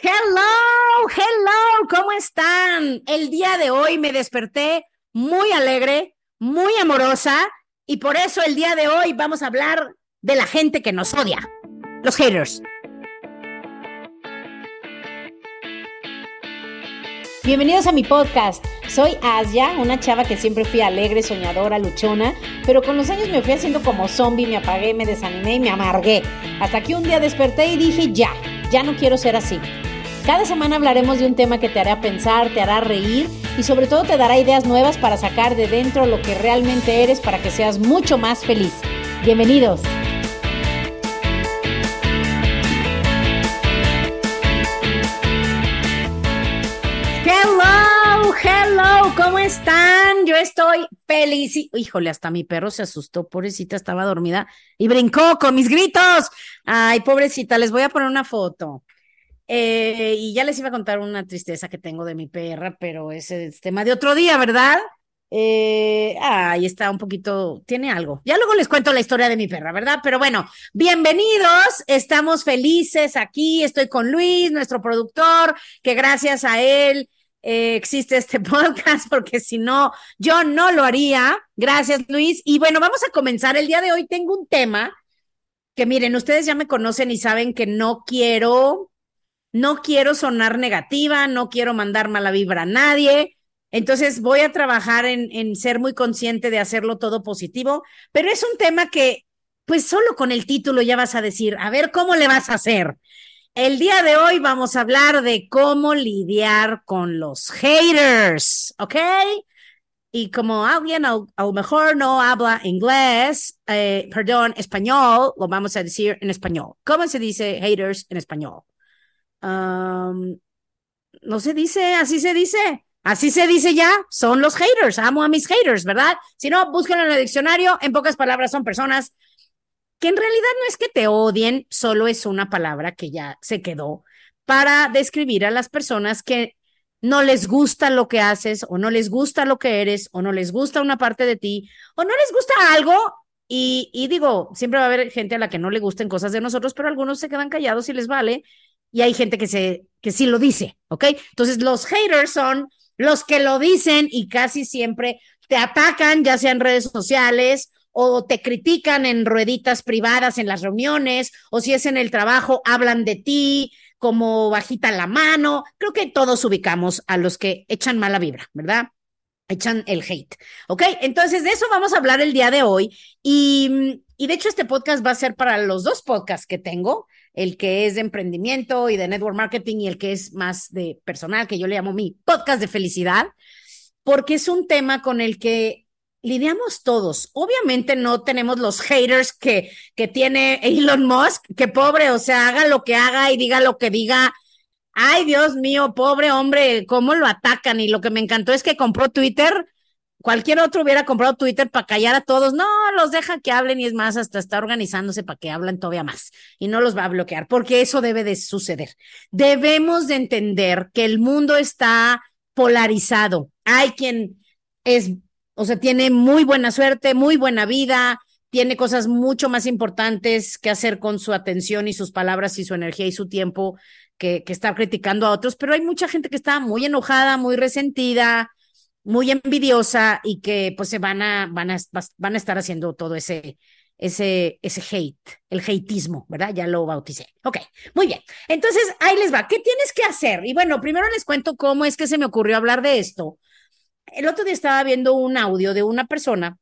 Hello, hello, ¿cómo están? El día de hoy me desperté muy alegre, muy amorosa y por eso el día de hoy vamos a hablar de la gente que nos odia, los haters. Bienvenidos a mi podcast. Soy Asia, una chava que siempre fui alegre, soñadora, luchona, pero con los años me fui haciendo como zombie, me apagué, me desanimé y me amargué. Hasta que un día desperté y dije, ya, ya no quiero ser así. Cada semana hablaremos de un tema que te hará pensar, te hará reír y sobre todo te dará ideas nuevas para sacar de dentro lo que realmente eres para que seas mucho más feliz. Bienvenidos. Hello, hello, ¿cómo están? Yo estoy feliz. Híjole, hasta mi perro se asustó, pobrecita, estaba dormida y brincó con mis gritos. Ay, pobrecita, les voy a poner una foto. Eh, y ya les iba a contar una tristeza que tengo de mi perra, pero ese es tema de otro día, ¿verdad? Eh, ahí está un poquito, tiene algo. Ya luego les cuento la historia de mi perra, ¿verdad? Pero bueno, bienvenidos, estamos felices aquí, estoy con Luis, nuestro productor, que gracias a él eh, existe este podcast, porque si no, yo no lo haría. Gracias, Luis. Y bueno, vamos a comenzar. El día de hoy tengo un tema que miren, ustedes ya me conocen y saben que no quiero no quiero sonar negativa, no quiero mandar mala vibra a nadie. Entonces voy a trabajar en, ser muy consciente de hacerlo todo positivo, pero es un tema que, pues solo con el título ya vas a decir, a ver cómo le vas a hacer. El día de hoy vamos a hablar de cómo lidiar con los haters, ¿ok? Y como alguien a, lo mejor no habla inglés, eh, perdón, español, lo vamos a decir en español. ¿Cómo se dice haters en español? No se dice, así se dice. Así se dice ya, son los haters, amo a mis haters, ¿verdad? Si no, búsquenlo en el diccionario, en pocas palabras son personas que en realidad no es que te odien, solo es una palabra que ya se quedó para describir a las personas que no les gusta lo que haces o no les gusta lo que eres o no les gusta una parte de ti o no les gusta algo y, y digo, siempre va a haber gente a la que no le gusten cosas de nosotros, pero algunos se quedan callados y les vale y hay gente que, se, que sí lo dice, ¿ok? Entonces los haters son los que lo dicen y casi siempre te atacan, ya sea en redes sociales o te critican en rueditas privadas en las reuniones, o si es en el trabajo, hablan de ti como bajita la mano. Creo que todos ubicamos a los que echan mala vibra, ¿verdad? Echan el hate. ¿Ok? Entonces, de eso vamos a hablar el día de hoy. Y, y de hecho, este podcast va a ser para los dos podcasts que tengo el que es de emprendimiento y de network marketing y el que es más de personal, que yo le llamo mi podcast de felicidad, porque es un tema con el que lidiamos todos. Obviamente no tenemos los haters que, que tiene Elon Musk, que pobre, o sea, haga lo que haga y diga lo que diga. Ay, Dios mío, pobre hombre, cómo lo atacan. Y lo que me encantó es que compró Twitter cualquier otro hubiera comprado Twitter para callar a todos. No, los deja que hablen y es más, hasta está organizándose para que hablen todavía más y no los va a bloquear, porque eso debe de suceder. Debemos de entender que el mundo está polarizado. Hay quien es, o sea, tiene muy buena suerte, muy buena vida, tiene cosas mucho más importantes que hacer con su atención y sus palabras y su energía y su tiempo que, que estar criticando a otros, pero hay mucha gente que está muy enojada, muy resentida, muy envidiosa y que pues se van a, van a, van a estar haciendo todo ese, ese, ese hate, el hateismo, ¿verdad? Ya lo bauticé. Ok, muy bien. Entonces, ahí les va. ¿Qué tienes que hacer? Y bueno, primero les cuento cómo es que se me ocurrió hablar de esto. El otro día estaba viendo un audio de una persona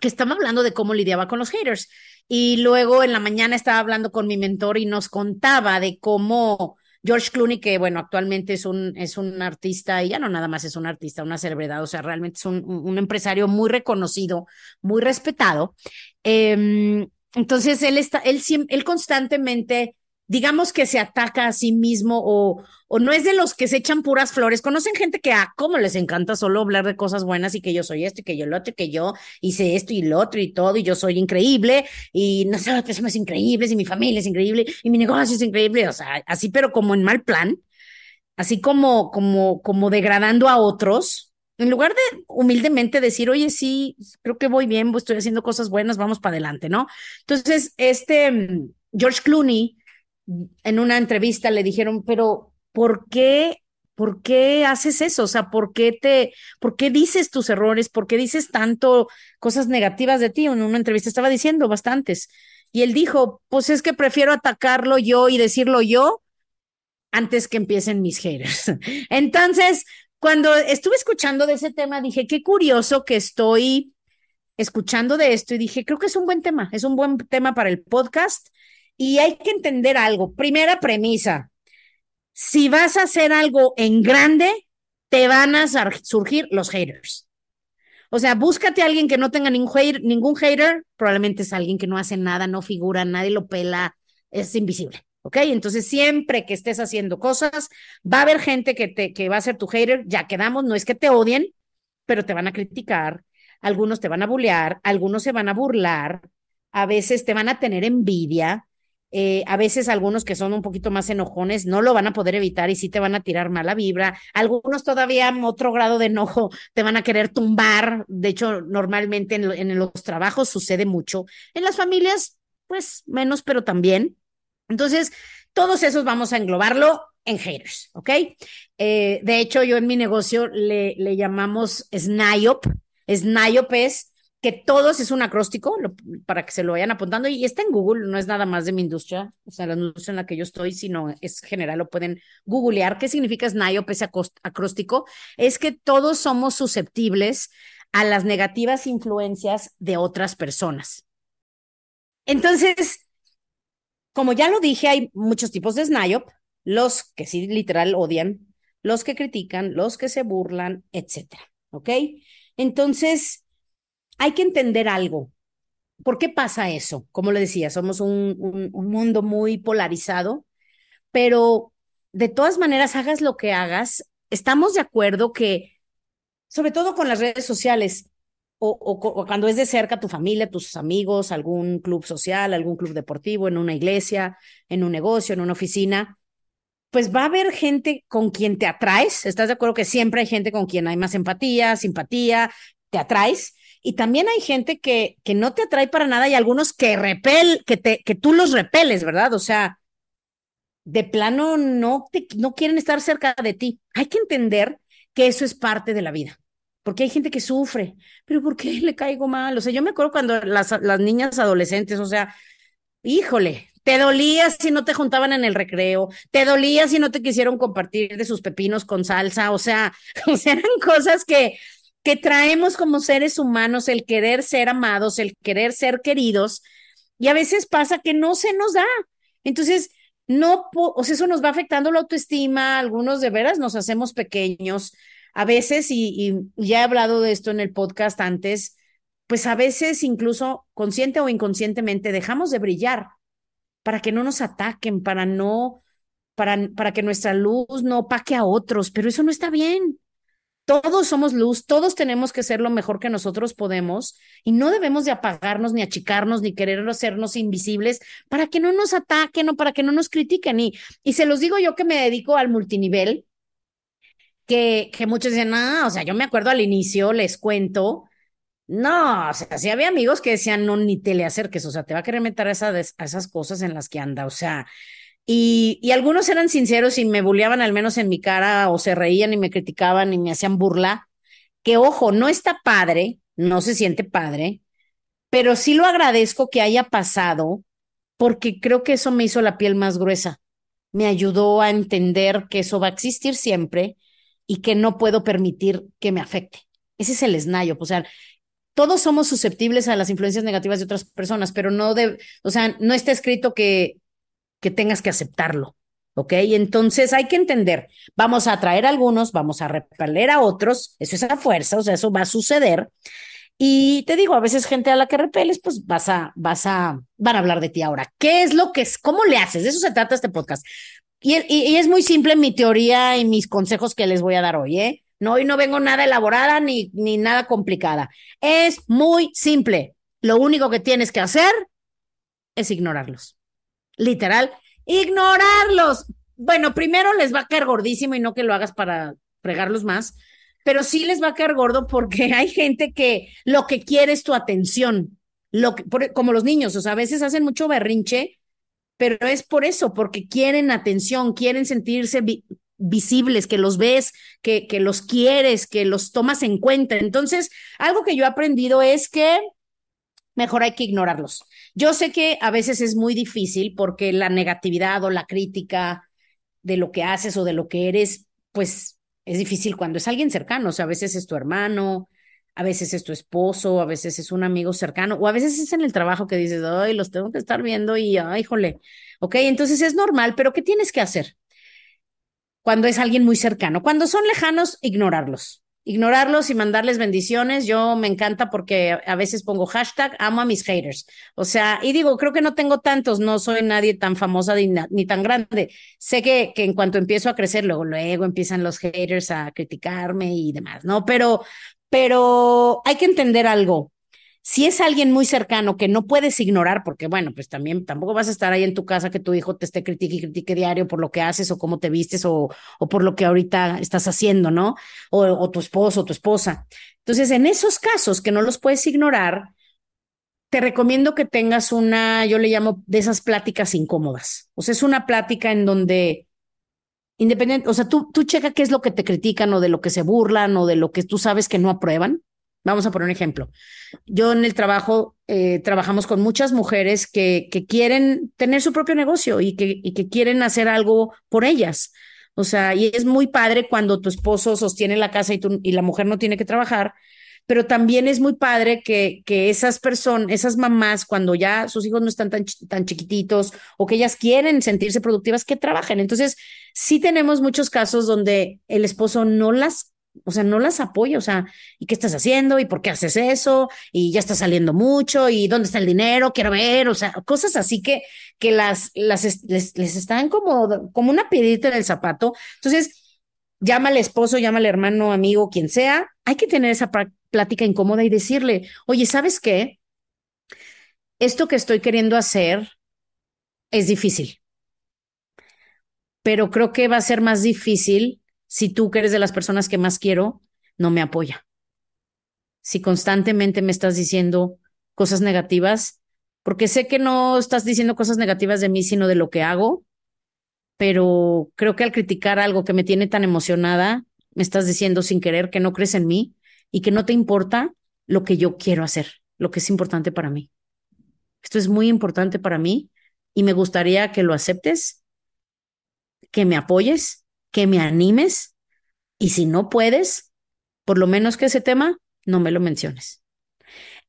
que estaba hablando de cómo lidiaba con los haters. Y luego en la mañana estaba hablando con mi mentor y nos contaba de cómo George Clooney, que bueno, actualmente es un, es un artista, y ya no nada más es un artista, una celebridad, o sea, realmente es un, un empresario muy reconocido, muy respetado. Eh, entonces, él está, él, él constantemente digamos que se ataca a sí mismo o, o no es de los que se echan puras flores. Conocen gente que ah, cómo les encanta solo hablar de cosas buenas y que yo soy esto y que yo lo otro y que yo hice esto y lo otro y todo y yo soy increíble y no sé, las personas increíbles y mi familia es increíble y mi negocio es increíble. O sea, así, pero como en mal plan, así como, como, como degradando a otros. En lugar de humildemente decir, oye, sí, creo que voy bien, estoy haciendo cosas buenas, vamos para adelante, ¿no? Entonces, este mm, George Clooney, en una entrevista le dijeron, pero ¿por qué ¿Por qué haces eso? O sea, ¿por qué te, por qué dices tus errores? ¿Por qué dices tanto cosas negativas de ti? En una entrevista estaba diciendo bastantes. Y él dijo, pues es que prefiero atacarlo yo y decirlo yo antes que empiecen mis haters. Entonces, cuando estuve escuchando de ese tema, dije, qué curioso que estoy escuchando de esto y dije, creo que es un buen tema, es un buen tema para el podcast y hay que entender algo. Primera premisa, si vas a hacer algo en grande, te van a surgir los haters. O sea, búscate a alguien que no tenga ningún hater, ningún hater, probablemente es alguien que no hace nada, no figura, nadie lo pela, es invisible. ¿Ok? Entonces, siempre que estés haciendo cosas, va a haber gente que, te, va a ser tu hater, ya quedamos, no es que te odien, pero te van a criticar, algunos te van a bullear, algunos se van a burlar, a veces te van a tener envidia, eh, a veces algunos que son un poquito más enojones no lo van a poder evitar y sí te van a tirar mala vibra. Algunos todavía otro grado de enojo te van a querer tumbar. De hecho, normalmente en, los trabajos sucede mucho. En las familias, pues menos, pero también. Entonces, todos esos vamos a englobarlo en haters, ¿ok? Eh, de hecho, yo en mi negocio le, le llamamos SNIOP. SNIOP es que todos es un acróstico para que se lo vayan apuntando y está en Google, no es nada más de mi industria, o sea, la industria en la que yo estoy, sino es general, lo pueden googlear. ¿Qué significa SNIOP, ese acróstico? Es que todos somos susceptibles a las negativas influencias de otras personas. Entonces, como ya lo dije, hay muchos tipos de SNIOP, los que sí literal odian, los que critican, los que se burlan, etcétera, ¿ok? Entonces, hay que entender algo. ¿Por qué pasa eso? Como le decía, somos un, un, mundo muy polarizado, pero de todas maneras, hagas lo que hagas, estamos de acuerdo que, sobre todo con las redes sociales, o, cuando es de cerca tu familia, tus amigos, algún club social, algún club deportivo, en una iglesia, en un negocio, en una oficina, pues va a haber gente con quien te atraes. ¿Estás de acuerdo que siempre hay gente con quien hay más empatía, simpatía, te atraes? Y también hay gente que, que no te atrae para nada y algunos que repel, que, te, que tú los repeles, ¿verdad? O sea, de plano no, te, no quieren estar cerca de ti. Hay que entender que eso es parte de la vida. Porque hay gente que sufre, pero ¿por qué le caigo mal? O sea, yo me acuerdo cuando las, las niñas adolescentes, o sea, híjole, te dolía si no te juntaban en el recreo, te dolía si no te quisieron compartir de sus pepinos con salsa, o sea, o sea eran cosas que, que traemos como seres humanos, el querer ser amados, el querer ser queridos, y a veces pasa que no se nos da. Entonces, no, o sea, eso nos va afectando la autoestima, algunos de veras nos hacemos pequeños, a veces, y, ya he hablado de esto en el podcast antes, pues a veces incluso consciente o inconscientemente dejamos de brillar para que no nos ataquen, para no, para, para que nuestra luz no opaque a otros, pero eso no está bien. Todos somos luz, todos tenemos que ser lo mejor que nosotros podemos y no debemos de apagarnos ni achicarnos ni querer hacernos invisibles para que no nos ataquen o para que no nos critiquen. Y, y se los digo yo que me dedico al multinivel, que, que muchos dicen, ah, o sea, yo me acuerdo al inicio, les cuento, no, o sea, sí había amigos que decían, no, ni te le acerques, o sea, te va a querer meter a, a esas cosas en las que anda, o sea, y, algunos eran sinceros y me bulleaban al menos en mi cara o se reían y me criticaban y me hacían burla, que ojo, no está padre, no se siente padre, pero sí lo agradezco que haya pasado porque creo que eso me hizo la piel más gruesa. Me ayudó a entender que eso va a existir siempre y que no puedo permitir que me afecte. Ese es el esnayo, o sea, todos somos susceptibles a las influencias negativas de otras personas, pero no de, o sea, no está escrito que que tengas que aceptarlo. ¿Ok? Entonces hay que entender, vamos a atraer a algunos, vamos a repeler a otros, eso es a fuerza, o sea, eso va a suceder. Y te digo, a veces gente a la que repeles, pues vas a, vas a, van a hablar de ti ahora. ¿Qué es lo que es? ¿Cómo le haces? De eso se trata este podcast. Y, y, es muy simple mi teoría y mis consejos que les voy a dar hoy, ¿eh? No, hoy no vengo nada elaborada ni, ni nada complicada. Es muy simple. Lo único que tienes que hacer es ignorarlos literal, ignorarlos. Bueno, primero les va a caer gordísimo y no que lo hagas para fregarlos más, pero sí les va a caer gordo porque hay gente que lo que quiere es tu atención, lo que, como los niños, o sea, a veces hacen mucho berrinche, pero es por eso, porque quieren atención, quieren sentirse visibles, que los ves, que, que los quieres, que los tomas en cuenta. Entonces, algo que yo he aprendido es que mejor hay que ignorarlos. Yo sé que a veces es muy difícil porque la negatividad o la crítica de lo que haces o de lo que eres, pues es difícil cuando es alguien cercano, o sea, a veces es tu hermano, a veces es tu esposo, a veces es un amigo cercano, o a veces es en el trabajo que dices, ay, los tengo que estar viendo y, ay, híjole, ok, entonces es normal, pero ¿qué tienes que hacer? Cuando es alguien muy cercano, cuando son lejanos, ignorarlos ignorarlos y mandarles bendiciones. Yo me encanta porque a veces pongo hashtag amo a mis haters. O sea, y digo, creo que no tengo tantos, no soy nadie tan famosa ni, tan grande. Sé que, que en cuanto empiezo a crecer, luego, luego empiezan los haters a criticarme y demás, ¿no? Pero, pero hay que entender algo. Si es alguien muy cercano que no puedes ignorar, porque bueno, pues también tampoco vas a estar ahí en tu casa que tu hijo te esté critique y critique diario por lo que haces o cómo te vistes o, o por lo que ahorita estás haciendo, ¿no? O, tu esposo o tu esposa. Entonces, en esos casos que no los puedes ignorar, te recomiendo que tengas una, yo le llamo de esas pláticas incómodas. O sea, es una plática en donde independiente, o sea, tú, tú qué es lo que te critican o de lo que se burlan o de lo que tú sabes que no aprueban Vamos a poner un ejemplo. Yo en el trabajo eh, trabajamos con muchas mujeres que, que quieren tener su propio negocio y que, y que quieren hacer algo por ellas. O sea, y es muy padre cuando tu esposo sostiene la casa y, tú, y la mujer no tiene que trabajar, pero también es muy padre que, que esas personas, esas mamás, cuando ya sus hijos no están tan, tan chiquititos o que ellas quieren sentirse productivas, que trabajen. Entonces, sí tenemos muchos casos donde el esposo no las o sea, no las apoya, o sea, ¿y qué estás haciendo? ¿Y por qué haces eso? Y ya está saliendo mucho, ¿y dónde está el dinero? Quiero ver, o sea, cosas así que, que las, las, les, les están como, como una piedrita en el zapato. Entonces, llama al esposo, llama al hermano, amigo, quien sea, hay que tener esa plática incómoda y decirle, oye, ¿sabes qué? Esto que estoy queriendo hacer es difícil, pero creo que va a ser más difícil si tú que eres de las personas que más quiero, no me apoya. Si constantemente me estás diciendo cosas negativas, porque sé que no estás diciendo cosas negativas de mí, sino de lo que hago, pero creo que al criticar algo que me tiene tan emocionada, me estás diciendo sin querer que no crees en mí y que no te importa lo que yo quiero hacer, lo que es importante para mí. Esto es muy importante para mí y me gustaría que lo aceptes, que me apoyes que me animes y si no puedes, por lo menos que ese tema no me lo menciones.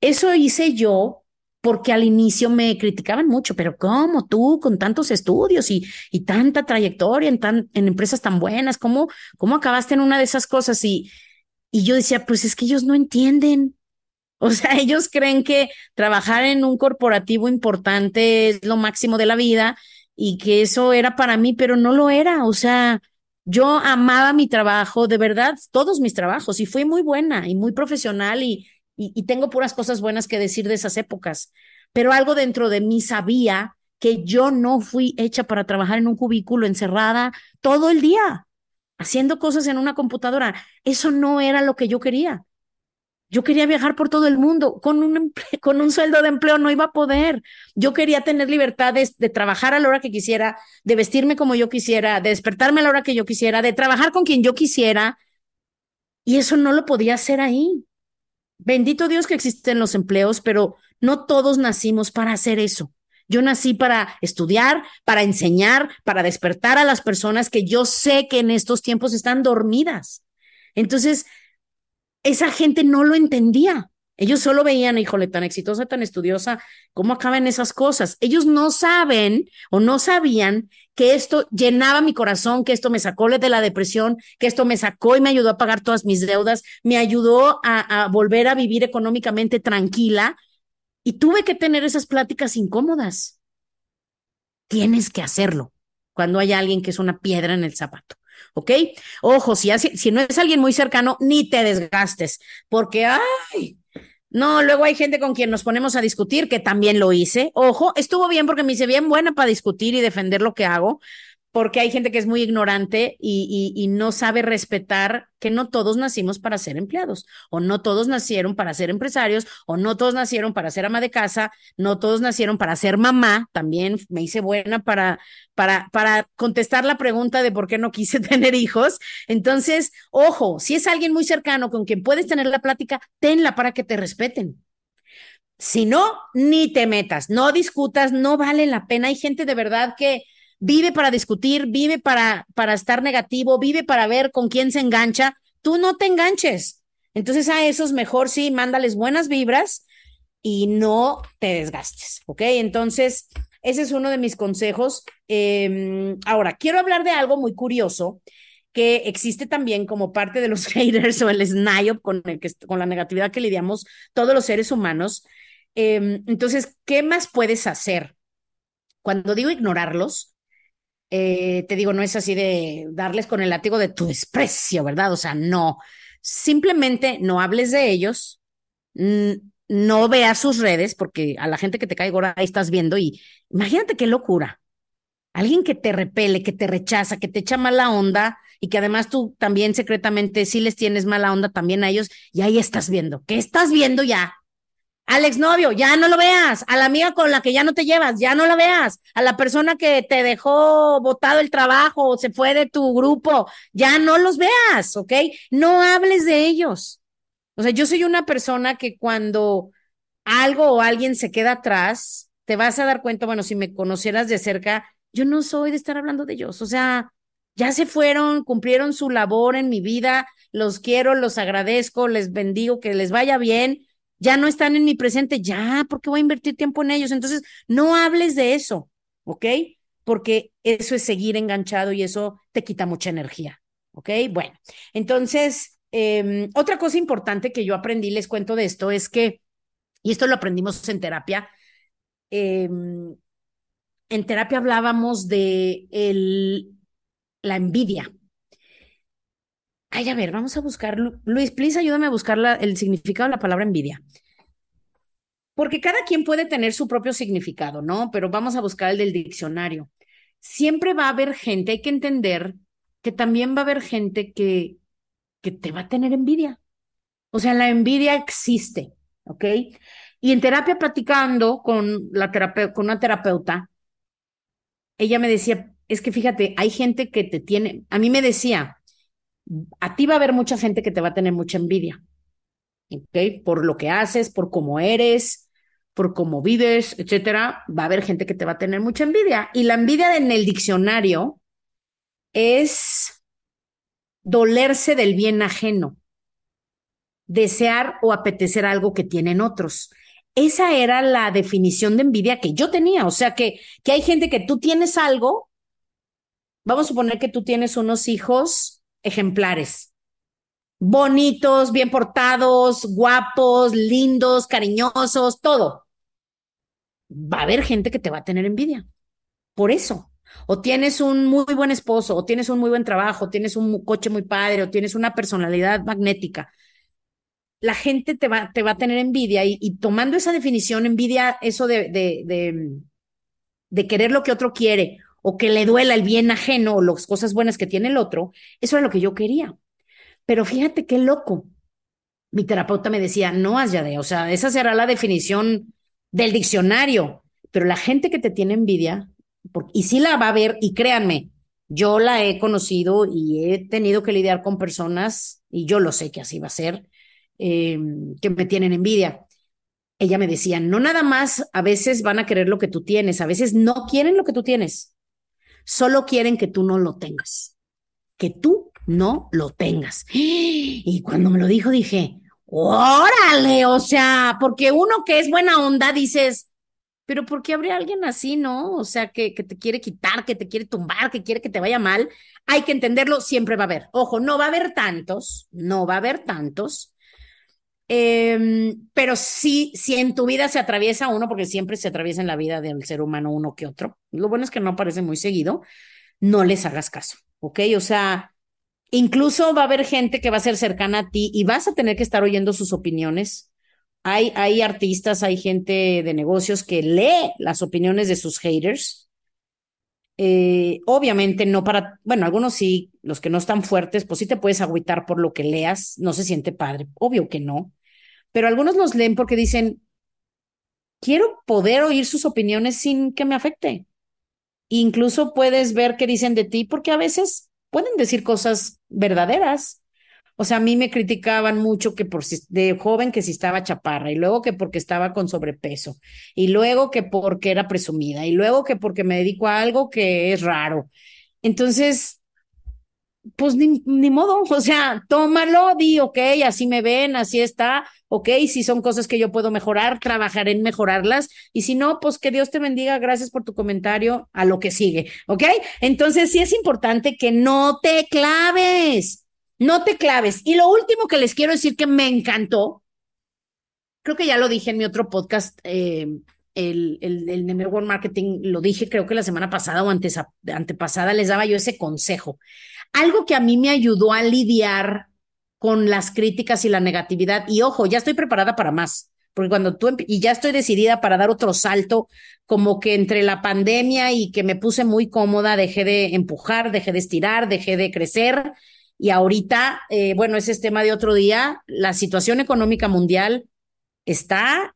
Eso hice yo porque al inicio me criticaban mucho, pero ¿cómo tú con tantos estudios y, y tanta trayectoria en, tan, en empresas tan buenas, ¿cómo, cómo acabaste en una de esas cosas? Y, y yo decía, pues es que ellos no entienden. O sea, ellos creen que trabajar en un corporativo importante es lo máximo de la vida y que eso era para mí, pero no lo era. O sea, yo amaba mi trabajo, de verdad, todos mis trabajos, y fui muy buena y muy profesional y, y, tengo puras cosas buenas que decir de esas épocas, pero algo dentro de mí sabía que yo no fui hecha para trabajar en un cubículo encerrada todo el día, haciendo cosas en una computadora. Eso no era lo que yo quería. Yo quería viajar por todo el mundo. Con un, con un sueldo de empleo no iba a poder. Yo quería tener libertad de, de, trabajar a la hora que quisiera, de vestirme como yo quisiera, de despertarme a la hora que yo quisiera, de trabajar con quien yo quisiera. Y eso no lo podía hacer ahí. Bendito Dios que existen los empleos, pero no todos nacimos para hacer eso. Yo nací para estudiar, para enseñar, para despertar a las personas que yo sé que en estos tiempos están dormidas. Entonces, esa gente no lo entendía. Ellos solo veían, híjole, tan exitosa, tan estudiosa, cómo acaban esas cosas. Ellos no saben o no sabían que esto llenaba mi corazón, que esto me sacó de la depresión, que esto me sacó y me ayudó a pagar todas mis deudas, me ayudó a, a volver a vivir económicamente tranquila. Y tuve que tener esas pláticas incómodas. Tienes que hacerlo cuando hay alguien que es una piedra en el zapato. ¿Ok? Ojo, si, si no es alguien muy cercano, ni te desgastes, porque, ay, no, luego hay gente con quien nos ponemos a discutir, que también lo hice. Ojo, estuvo bien porque me hice bien buena para discutir y defender lo que hago, porque hay gente que es muy ignorante y, no sabe respetar que no todos nacimos para ser empleados, o no todos nacieron para ser empresarios, o no todos nacieron para ser ama de casa, no todos nacieron para ser mamá. También me hice buena para, para, para contestar la pregunta de por qué no quise tener hijos. Entonces, ojo, si es alguien muy cercano con quien puedes tener la plática, tenla para que te respeten. Si no, ni te metas, no discutas, no vale la pena. Hay gente de verdad que vive para discutir, vive para, para estar negativo, vive para ver con quién se engancha. Tú no te enganches. Entonces a esos mejor sí, mándales buenas vibras y no te desgastes, ¿ok? Entonces, ese es uno de mis consejos. Em, ahora, quiero hablar de algo muy curioso que existe también como parte de los haters o el SNIOP con, el que, con la negatividad que lidiamos todos los seres humanos. Em, entonces, ¿qué más puedes hacer? Cuando digo ignorarlos, eh, te digo, no es así de darles con el látigo de tu desprecio, ¿verdad? O sea, no. Simplemente no hables de ellos, no veas sus redes, porque a la gente que te cae gorda ahí estás viendo y imagínate qué locura. Alguien que te repele, que te rechaza, que te echa mala onda y que además tú también secretamente sí les tienes mala onda también a ellos y ahí estás viendo. ¿Qué estás viendo ya? Al exnovio, ya no lo veas, a la amiga con la que ya no te llevas, ya no la veas, a la persona que te dejó botado el trabajo o se fue de tu grupo, ya no los veas, ¿ok? No hables de ellos. O sea, yo soy una persona que cuando algo o alguien se queda atrás, te vas a dar cuenta, bueno, si me conocieras de cerca, yo no soy de estar hablando de ellos, o sea, ya se fueron, cumplieron su labor en mi vida, los quiero, los agradezco, les bendigo, que les vaya bien, ya no están en mi presente, ya, ¿por qué voy a invertir tiempo en ellos? Entonces, no hables de eso, ¿ok? Porque eso es seguir enganchado y eso te quita mucha energía, ¿ok? Bueno, entonces, em, otra cosa importante que yo aprendí, les cuento de esto, es que, y esto lo aprendimos en terapia, em, en terapia hablábamos de el, la envidia. Ay, a ver, vamos a buscar. Luis, please ayúdame a buscar el significado de la palabra envidia. Porque cada quien puede tener su propio significado, ¿no? Pero vamos a buscar el del diccionario. Siempre va a haber gente, hay que entender que también va a haber gente que, que te va a tener envidia. O sea, la envidia existe, ¿ok? Y en terapia platicando con, la con una terapeuta, ella me decía, es que fíjate, hay gente que te tiene, a mí me decía, a ti va a haber mucha gente que te va a tener mucha envidia, ¿ok? Por lo que haces, por cómo eres, por cómo vives, etcétera, va a haber gente que te va a tener mucha envidia. Y la envidia en el diccionario es dolerse del bien ajeno, desear o apetecer algo que tienen otros. Esa era la definición de envidia que yo tenía. O sea, que, que hay gente que tú tienes algo, vamos a suponer que tú tienes unos hijos ejemplares. Bonitos, bien portados, guapos, lindos, cariñosos, todo. Va a haber gente que te va a tener envidia. Por eso. O tienes un muy buen esposo, o tienes un muy buen trabajo, o tienes un coche muy padre, o tienes una personalidad magnética. La gente te va, te va a tener envidia y, tomando esa definición, envidia, eso de, de, querer lo que otro quiere o que le duela el bien ajeno o las cosas buenas que tiene el otro, eso era lo que yo quería. Pero fíjate qué loco. Mi terapeuta me decía, no, de, o sea, esa será la definición del diccionario, pero la gente que te tiene envidia, y sí la va a ver, y créanme, yo la he conocido y he tenido que lidiar con personas, y yo lo sé que así va a ser, em, que me tienen envidia. Ella me decía, no nada más a veces van a querer lo que tú tienes, a veces no quieren lo que tú tienes. Solo quieren que tú no lo tengas, que tú no lo tengas. Y cuando me lo dijo dije, órale, o sea, porque uno que es buena onda dices, pero ¿por qué habría alguien así, no? O sea, que, que te quiere quitar, que te quiere tumbar, que quiere que te vaya mal. Hay que entenderlo, siempre va a haber. Ojo, no va a haber tantos, no va a haber tantos, Em, pero sí, si en tu vida se atraviesa uno, porque siempre se atraviesa en la vida del ser humano uno que otro. Lo bueno es que no aparece muy seguido, no les hagas caso, ¿ok? O sea, incluso va a haber gente que va a ser cercana a ti y vas a tener que estar oyendo sus opiniones. Hay, hay artistas, hay gente de negocios que lee las opiniones de sus haters. Eh, obviamente no para, bueno, algunos sí, los que no están fuertes, pues sí te puedes agüitar por lo que leas, no se siente padre, obvio que no, pero algunos los leen porque dicen, quiero poder oír sus opiniones sin que me afecte. Incluso puedes ver qué dicen de ti porque a veces pueden decir cosas verdaderas. O sea, a mí me criticaban mucho que por de joven que si estaba chaparra y luego que porque estaba con sobrepeso y luego que porque era presumida y luego que porque me dedico a algo que es raro. Entonces, pues ni, ni, modo, o sea, tómalo, di, ok, así me ven, así está, ok, si son cosas que yo puedo mejorar, trabajaré en mejorarlas, y si no, pues que Dios te bendiga, gracias por tu comentario, a lo que sigue, ok. Entonces sí es importante que no te claves, no te claves. Y lo último que les quiero decir que me encantó, creo que ya lo dije en mi otro podcast, eh, el, el, el Network Marketing, lo dije creo que la semana pasada o antes, antepasada, les daba yo ese consejo. Algo que a mí me ayudó a lidiar con las críticas y la negatividad, y ojo, ya estoy preparada para más, porque cuando tú, y ya estoy decidida para dar otro salto, como que entre la pandemia y que me puse muy cómoda, dejé de empujar, dejé de estirar, dejé de crecer, y ahorita, eh, bueno, ese es tema de otro día, la situación económica mundial está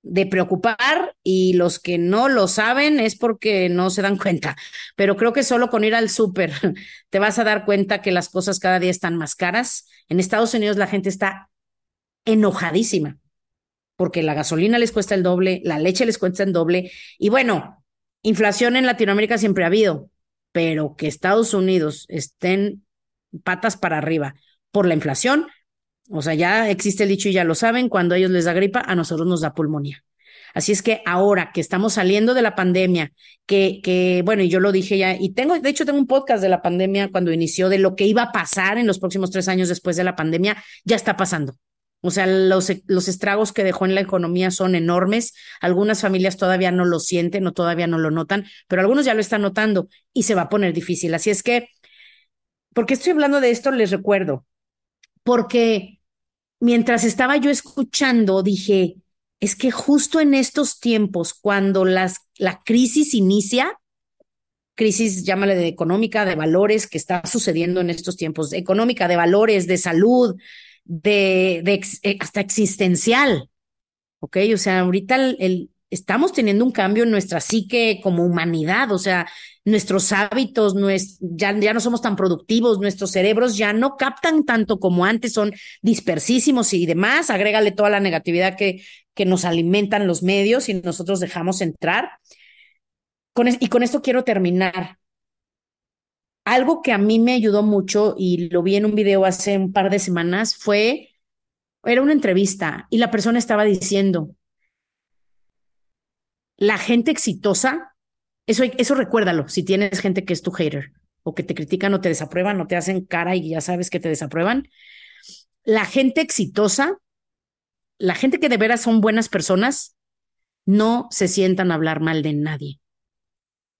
de preocupar y los que no lo saben es porque no se dan cuenta. Pero creo que solo con ir al súper te vas a dar cuenta que las cosas cada día están más caras. En Estados Unidos la gente está enojadísima porque la gasolina les cuesta el doble, la leche les cuesta el doble y bueno, inflación en Latinoamérica siempre ha habido, pero que Estados Unidos estén patas para arriba por la inflación, o sea, ya existe el dicho y ya lo saben, cuando a ellos les da gripa, a nosotros nos da pulmonía. Así es que ahora que estamos saliendo de la pandemia, que, bueno, y yo lo dije ya, y tengo, de hecho, tengo un podcast de la pandemia cuando inició, de lo que iba a pasar en los próximos tres años después de la pandemia, ya está pasando. O sea, los, los estragos que dejó en la economía son enormes. Algunas familias todavía no lo sienten o todavía no lo notan, pero algunos ya lo están notando y se va a poner difícil. Así es que, ¿por qué estoy hablando de esto? Les recuerdo, porque mientras estaba yo escuchando, dije, es que justo en estos tiempos, cuando las, la crisis inicia, crisis, llámale de económica, de valores que está sucediendo en estos tiempos, económica, de valores, de salud, de, eh, hasta existencial. ¿Ok? O sea, ahorita el, estamos teniendo un cambio en nuestra psique como humanidad, o sea, nuestros hábitos, ya, no somos tan productivos, nuestros cerebros ya no captan tanto como antes, son dispersísimos y demás, agrégale toda la negatividad que, que nos alimentan los medios y nosotros dejamos entrar. Y con esto quiero terminar. Algo que a mí me ayudó mucho y lo vi en un video hace un par de semanas fue, era una entrevista y la persona estaba diciendo, la gente exitosa, eso, eso recuérdalo, si tienes gente que es tu hater o que te critican o te desaprueban o te hacen cara y ya sabes que te desaprueban. La gente exitosa, la gente que de veras son buenas personas, no se sientan a hablar mal de nadie.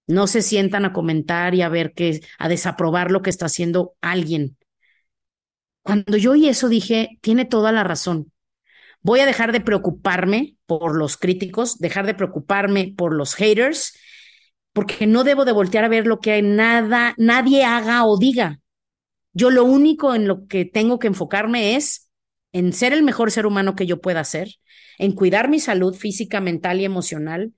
No se sientan a comentar y a ver qué, a desaprobar lo que está haciendo alguien. Cuando yo oí eso dije, tiene toda la razón. Voy a dejar de preocuparme por los críticos, dejar de preocuparme por los haters, porque no debo de voltear a ver lo que nada, nadie haga o diga. Yo lo único en lo que tengo que enfocarme es en ser el mejor ser humano que yo pueda ser, en cuidar mi salud física, mental y emocional,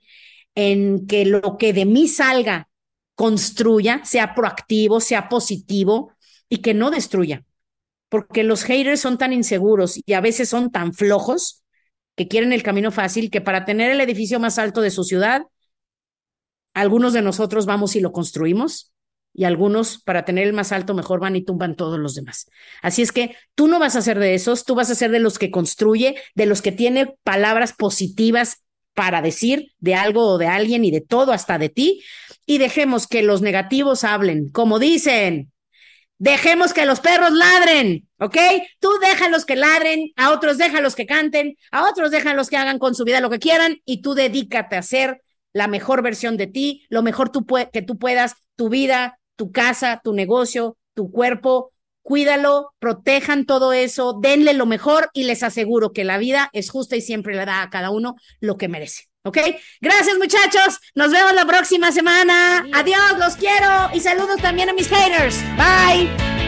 en que lo que de mí salga construya, sea proactivo, sea positivo y que no destruya porque los haters son tan inseguros y a veces son tan flojos que quieren el camino fácil que para tener el edificio más alto de su ciudad, algunos de nosotros vamos y lo construimos y algunos para tener el más alto mejor van y tumban todos los demás. Así es que tú no vas a ser de esos, tú vas a ser de los que construye, de los que tiene palabras positivas para decir de algo o de alguien y de todo hasta de ti y dejemos que los negativos hablen, como dicen, Dejemos que los perros ladren, ¿ok? Tú déjalos que ladren, a otros déjalos que canten, a otros déjalos que hagan con su vida lo que quieran y tú dedícate a ser la mejor versión de ti, lo mejor tú que tú puedas, tu vida, tu casa, tu negocio, tu cuerpo, cuídalo, protejan todo eso, denle lo mejor y les aseguro que la vida es justa y siempre le da a cada uno lo que merece. ¿Ok? Gracias, muchachos. Nos vemos la próxima semana. Adiós, los quiero. Y saludos también a mis haters. Bye.